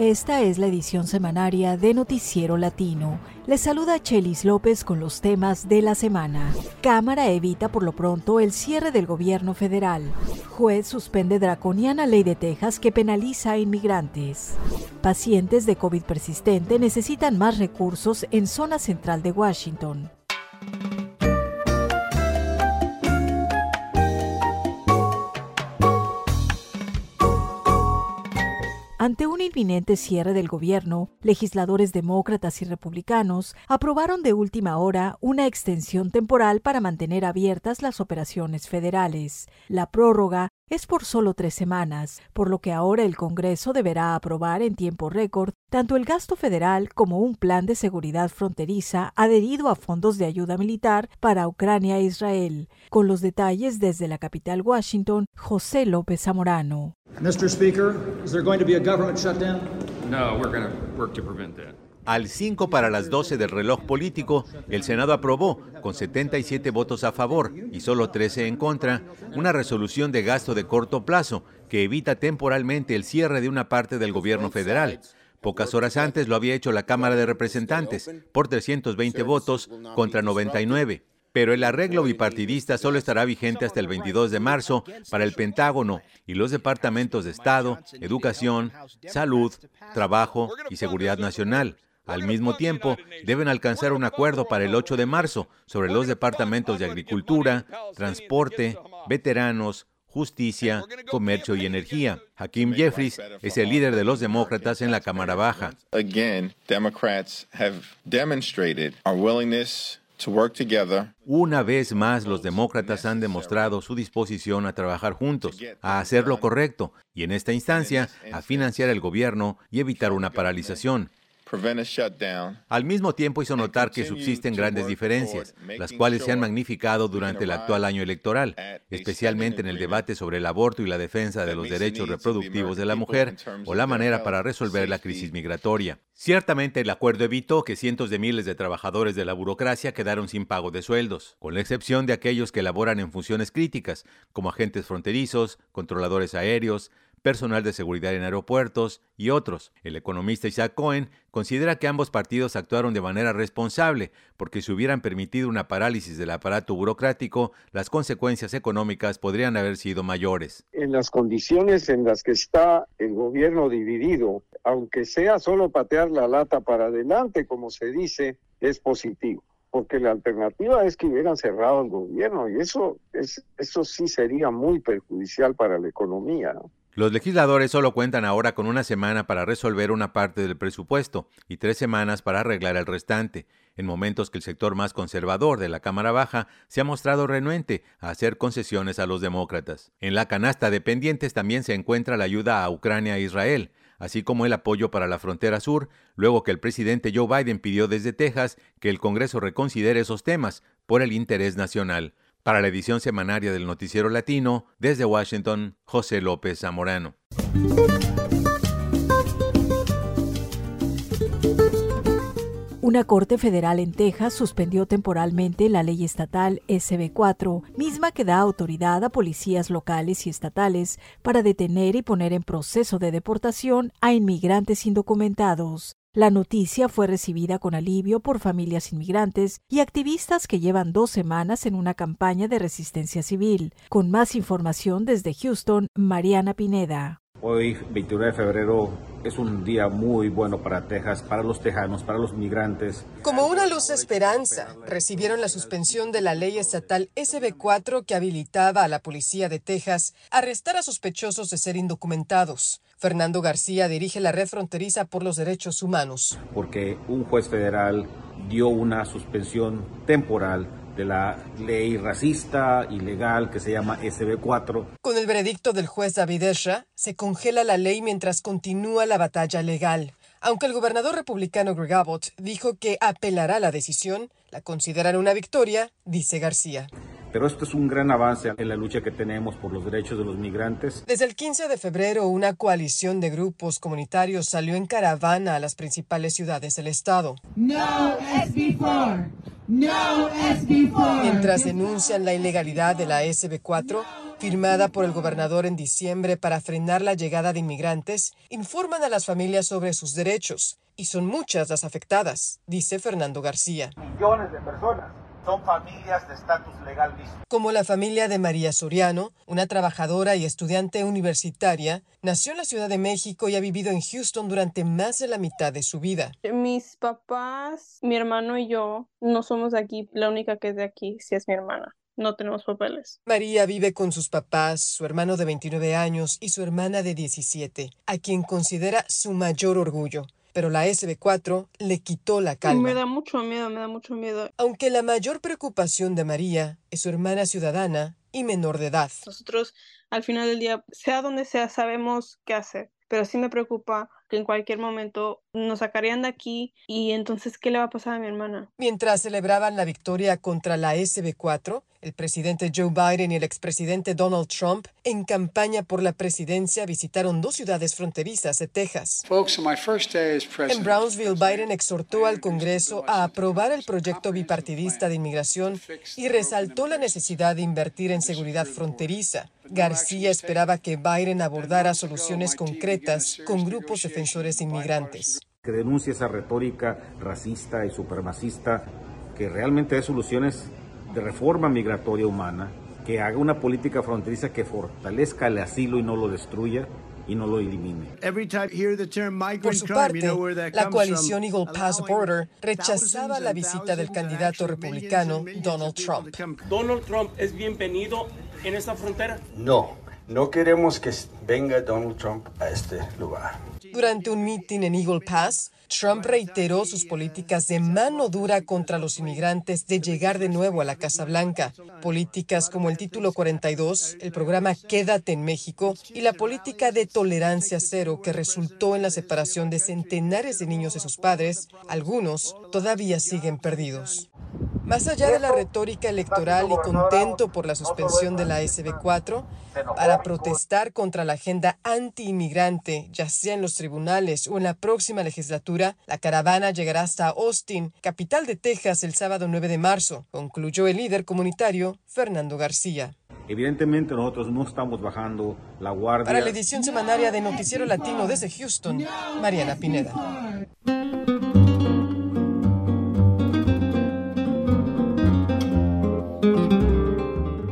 Esta es la edición semanaria de Noticiero Latino. Les saluda Chelis López con los temas de la semana. Cámara evita por lo pronto el cierre del gobierno federal. Juez suspende draconiana ley de Texas que penaliza a inmigrantes. Pacientes de COVID persistente necesitan más recursos en zona central de Washington. Ante un inminente cierre del gobierno, legisladores demócratas y republicanos aprobaron de última hora una extensión temporal para mantener abiertas las operaciones federales. La prórroga es por solo tres semanas, por lo que ahora el Congreso deberá aprobar en tiempo récord tanto el gasto federal como un plan de seguridad fronteriza adherido a fondos de ayuda militar para Ucrania e Israel. Con los detalles desde la capital Washington, José López Zamorano. Mr. Speaker, is there going to be a government shutdown? No, we're going to work to prevent that. Al 5 para las 12 del reloj político, el Senado aprobó, con 77 votos a favor y solo 13 en contra, una resolución de gasto de corto plazo que evita temporalmente el cierre de una parte del gobierno federal. Pocas horas antes lo había hecho la Cámara de Representantes, por 320 votos contra 99 pero el arreglo bipartidista solo estará vigente hasta el 22 de marzo para el Pentágono y los departamentos de Estado, Educación, Salud, Trabajo y Seguridad Nacional. Al mismo tiempo, deben alcanzar un acuerdo para el 8 de marzo sobre los departamentos de Agricultura, Transporte, Veteranos, Justicia, Comercio y Energía. Hakim Jeffries es el líder de los demócratas en la Cámara Baja. Una vez más, los demócratas han demostrado su disposición a trabajar juntos, a hacer lo correcto y, en esta instancia, a financiar el gobierno y evitar una paralización. Al mismo tiempo hizo notar que subsisten grandes diferencias, las cuales se han magnificado durante el actual año electoral, especialmente en el debate sobre el aborto y la defensa de los derechos reproductivos de la mujer o la manera para resolver la crisis migratoria. Ciertamente el acuerdo evitó que cientos de miles de trabajadores de la burocracia quedaron sin pago de sueldos, con la excepción de aquellos que laboran en funciones críticas, como agentes fronterizos, controladores aéreos, personal de seguridad en aeropuertos y otros. El economista Isaac Cohen considera que ambos partidos actuaron de manera responsable porque si hubieran permitido una parálisis del aparato burocrático, las consecuencias económicas podrían haber sido mayores. En las condiciones en las que está el gobierno dividido, aunque sea solo patear la lata para adelante, como se dice, es positivo porque la alternativa es que hubieran cerrado el gobierno y eso, es, eso sí sería muy perjudicial para la economía. ¿no? Los legisladores solo cuentan ahora con una semana para resolver una parte del presupuesto y tres semanas para arreglar el restante, en momentos que el sector más conservador de la Cámara Baja se ha mostrado renuente a hacer concesiones a los demócratas. En la canasta de pendientes también se encuentra la ayuda a Ucrania e Israel, así como el apoyo para la frontera sur, luego que el presidente Joe Biden pidió desde Texas que el Congreso reconsidere esos temas por el interés nacional. Para la edición semanaria del Noticiero Latino, desde Washington, José López Zamorano. Una corte federal en Texas suspendió temporalmente la ley estatal SB4, misma que da autoridad a policías locales y estatales para detener y poner en proceso de deportación a inmigrantes indocumentados. La noticia fue recibida con alivio por familias inmigrantes y activistas que llevan dos semanas en una campaña de resistencia civil. Con más información desde Houston, Mariana Pineda. Hoy, 21 de febrero, es un día muy bueno para Texas, para los tejanos, para los migrantes. Como una luz de esperanza, recibieron la suspensión de la ley estatal SB4 que habilitaba a la policía de Texas a arrestar a sospechosos de ser indocumentados. Fernando García dirige la Red Fronteriza por los Derechos Humanos. Porque un juez federal dio una suspensión temporal de la ley racista ilegal que se llama SB4. Con el veredicto del juez David Esra, se congela la ley mientras continúa la batalla legal. Aunque el gobernador republicano Greg Abbott dijo que apelará la decisión, la consideran una victoria, dice García. Pero esto es un gran avance en la lucha que tenemos por los derechos de los migrantes. Desde el 15 de febrero, una coalición de grupos comunitarios salió en caravana a las principales ciudades del estado. No SB4. No SB4. Mientras denuncian la ilegalidad de la SB4, firmada por el gobernador en diciembre para frenar la llegada de inmigrantes, informan a las familias sobre sus derechos, y son muchas las afectadas, dice Fernando García. Millones de personas son familias de estatus legal Como la familia de María Soriano, una trabajadora y estudiante universitaria, nació en la Ciudad de México y ha vivido en Houston durante más de la mitad de su vida. Mis papás, mi hermano y yo no somos de aquí, la única que es de aquí sí es mi hermana. No tenemos papeles. María vive con sus papás, su hermano de 29 años y su hermana de 17, a quien considera su mayor orgullo pero la SB4 le quitó la calma. Me da mucho miedo, me da mucho miedo. Aunque la mayor preocupación de María es su hermana ciudadana y menor de edad. Nosotros, al final del día, sea donde sea, sabemos qué hacer, pero sí me preocupa que en cualquier momento nos sacarían de aquí y entonces, ¿qué le va a pasar a mi hermana? Mientras celebraban la victoria contra la SB4, el presidente Joe Biden y el expresidente Donald Trump, en campaña por la presidencia, visitaron dos ciudades fronterizas de Texas. En Brownsville, Biden exhortó al Congreso a aprobar el proyecto bipartidista de inmigración y resaltó la necesidad de invertir en seguridad fronteriza. García esperaba que Biden abordara soluciones concretas con grupos defensores inmigrantes. Que denuncie esa retórica racista y supremacista, que realmente hay soluciones de reforma migratoria humana, que haga una política fronteriza que fortalezca el asilo y no lo destruya y no lo elimine. Por su parte, la coalición Eagle Pass Border rechazaba la visita del candidato republicano Donald Trump. ¿Donald Trump es bienvenido en esta frontera? No, no queremos que venga Donald Trump a este lugar. Durante un mitin en Eagle Pass, Trump reiteró sus políticas de mano dura contra los inmigrantes de llegar de nuevo a la Casa Blanca. Políticas como el Título 42, el programa Quédate en México y la política de tolerancia cero que resultó en la separación de centenares de niños de sus padres, algunos todavía siguen perdidos. Más allá de la retórica electoral y contento por la suspensión de la SB4, para protestar contra la agenda anti-inmigrante, ya sea en los tribunales o en la próxima legislatura, la caravana llegará hasta Austin, capital de Texas, el sábado 9 de marzo, concluyó el líder comunitario Fernando García. Evidentemente nosotros no estamos bajando la guardia. Para la edición semanaria de Noticiero Latino desde Houston, Mariana Pineda.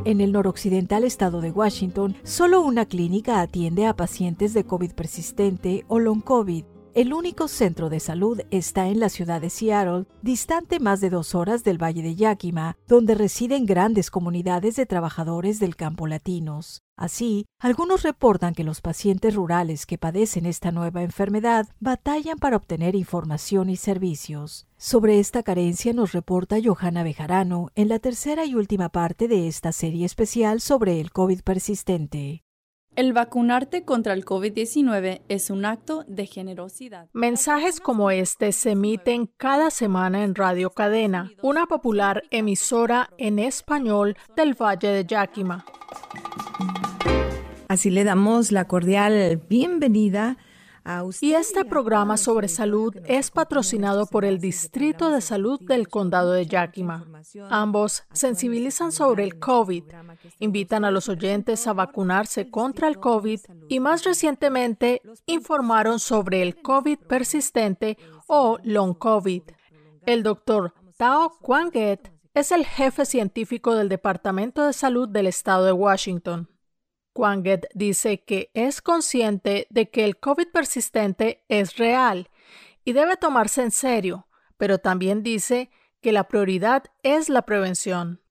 En el noroccidental estado de Washington, solo una clínica atiende a pacientes de COVID persistente o long COVID. El único centro de salud está en la ciudad de Seattle, distante más de dos horas del Valle de Yakima, donde residen grandes comunidades de trabajadores del campo latinos. Así, algunos reportan que los pacientes rurales que padecen esta nueva enfermedad batallan para obtener información y servicios. Sobre esta carencia nos reporta Johanna Bejarano en la tercera y última parte de esta serie especial sobre el COVID persistente. El vacunarte contra el COVID-19 es un acto de generosidad. Mensajes como este se emiten cada semana en Radio Cadena, una popular emisora en español del Valle de Yakima. Así le damos la cordial bienvenida y este programa sobre salud es patrocinado por el Distrito de Salud del Condado de Yakima. Ambos sensibilizan sobre el COVID, invitan a los oyentes a vacunarse contra el COVID y más recientemente informaron sobre el COVID persistente o long COVID. El doctor Tao Quanget es el jefe científico del Departamento de Salud del Estado de Washington. Quanget dice que es consciente de que el COVID persistente es real y debe tomarse en serio, pero también dice que la prioridad es la prevención.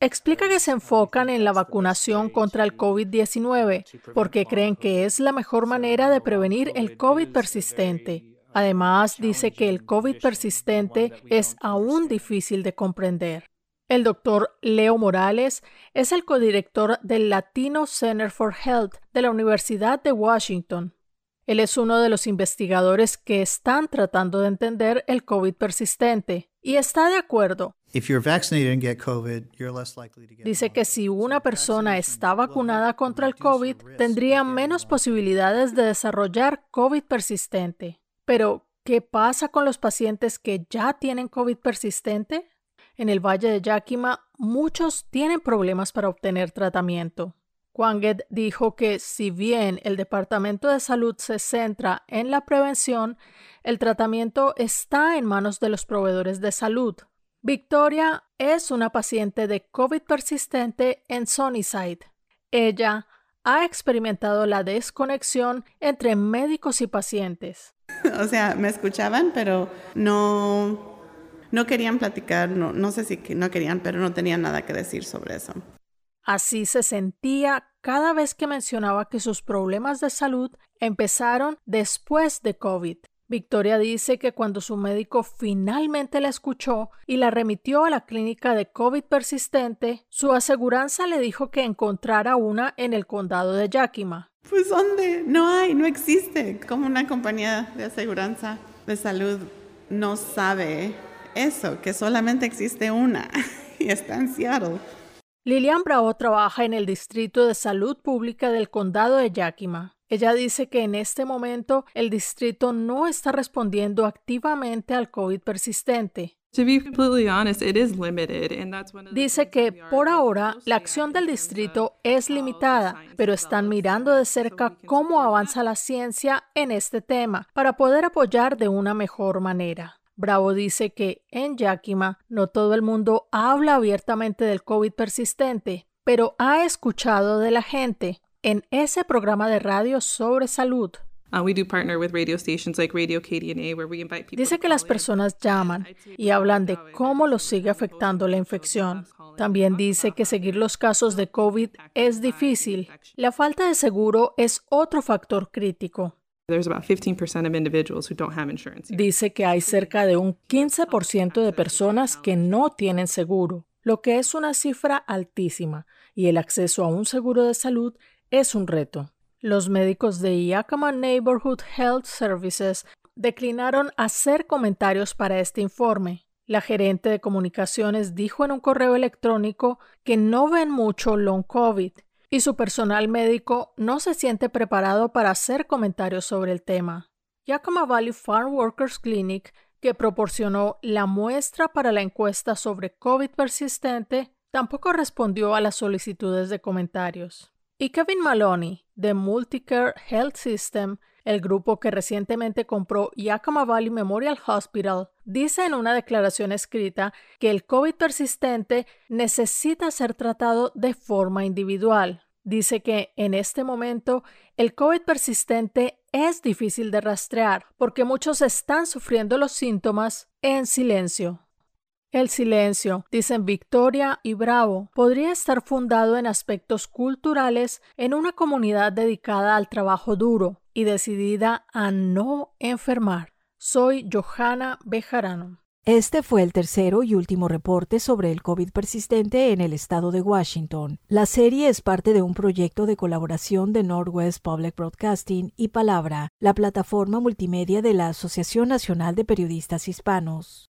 Explica que se enfocan en la vacunación contra el COVID-19 porque creen que es la mejor manera de prevenir el COVID persistente. Además, dice que el COVID persistente es aún difícil de comprender. El doctor Leo Morales es el codirector del Latino Center for Health de la Universidad de Washington. Él es uno de los investigadores que están tratando de entender el COVID persistente y está de acuerdo. Dice que si una persona está vacunada contra el COVID, tendría menos posibilidades de desarrollar COVID persistente. Pero, ¿qué pasa con los pacientes que ya tienen COVID persistente? En el Valle de Yakima, muchos tienen problemas para obtener tratamiento. Quanget dijo que si bien el Departamento de Salud se centra en la prevención, el tratamiento está en manos de los proveedores de salud. Victoria es una paciente de COVID persistente en Sunnyside. Ella ha experimentado la desconexión entre médicos y pacientes. O sea, me escuchaban, pero no, no querían platicar, no, no sé si no querían, pero no tenían nada que decir sobre eso. Así se sentía cada vez que mencionaba que sus problemas de salud empezaron después de COVID. Victoria dice que cuando su médico finalmente la escuchó y la remitió a la clínica de COVID persistente, su aseguranza le dijo que encontrara una en el condado de Yakima. Pues ¿dónde? No hay, no existe. Como una compañía de aseguranza de salud no sabe eso, que solamente existe una y está en Seattle. Lilian Bravo trabaja en el Distrito de Salud Pública del Condado de Yakima. Ella dice que en este momento el distrito no está respondiendo activamente al COVID persistente. Dice que por ahora la acción del distrito es limitada, pero están mirando de cerca cómo avanza la ciencia en este tema para poder apoyar de una mejor manera. Bravo dice que en Yakima no todo el mundo habla abiertamente del COVID persistente, pero ha escuchado de la gente en ese programa de radio sobre salud. Dice que las personas llaman y hablan de cómo los sigue afectando la infección. También dice que seguir los casos de COVID es difícil. La falta de seguro es otro factor crítico. Dice que hay cerca de un 15% de personas que no tienen seguro, lo que es una cifra altísima, y el acceso a un seguro de salud es un reto. Los médicos de Yakima Neighborhood Health Services declinaron hacer comentarios para este informe. La gerente de comunicaciones dijo en un correo electrónico que no ven mucho long COVID y su personal médico no se siente preparado para hacer comentarios sobre el tema. Yakima Valley Farm Workers Clinic, que proporcionó la muestra para la encuesta sobre COVID persistente, tampoco respondió a las solicitudes de comentarios. Y Kevin Maloney, de Multicare Health System, el grupo que recientemente compró Yakima Valley Memorial Hospital, dice en una declaración escrita que el COVID persistente necesita ser tratado de forma individual. Dice que en este momento el COVID persistente es difícil de rastrear porque muchos están sufriendo los síntomas en silencio. El silencio, dicen Victoria y Bravo, podría estar fundado en aspectos culturales en una comunidad dedicada al trabajo duro y decidida a no enfermar. Soy Johanna Bejarano. Este fue el tercero y último reporte sobre el COVID persistente en el estado de Washington. La serie es parte de un proyecto de colaboración de Northwest Public Broadcasting y Palabra, la plataforma multimedia de la Asociación Nacional de Periodistas Hispanos.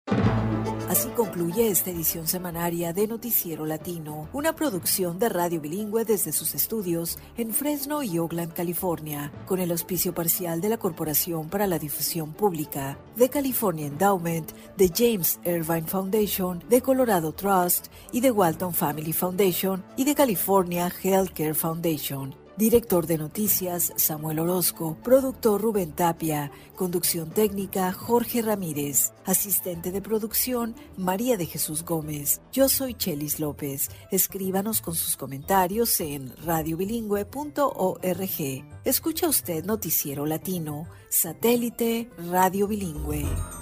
Así concluye esta edición semanaria de Noticiero Latino, una producción de radio bilingüe desde sus estudios en Fresno y Oakland, California, con el auspicio parcial de la Corporación para la Difusión Pública, de California Endowment, de James Irvine Foundation, de Colorado Trust y de Walton Family Foundation y de California Healthcare Foundation. Director de noticias Samuel Orozco, productor Rubén Tapia, conducción técnica Jorge Ramírez, asistente de producción María de Jesús Gómez. Yo soy Chelis López. Escríbanos con sus comentarios en radiobilingüe.org. Escucha usted Noticiero Latino, satélite Radio Bilingüe.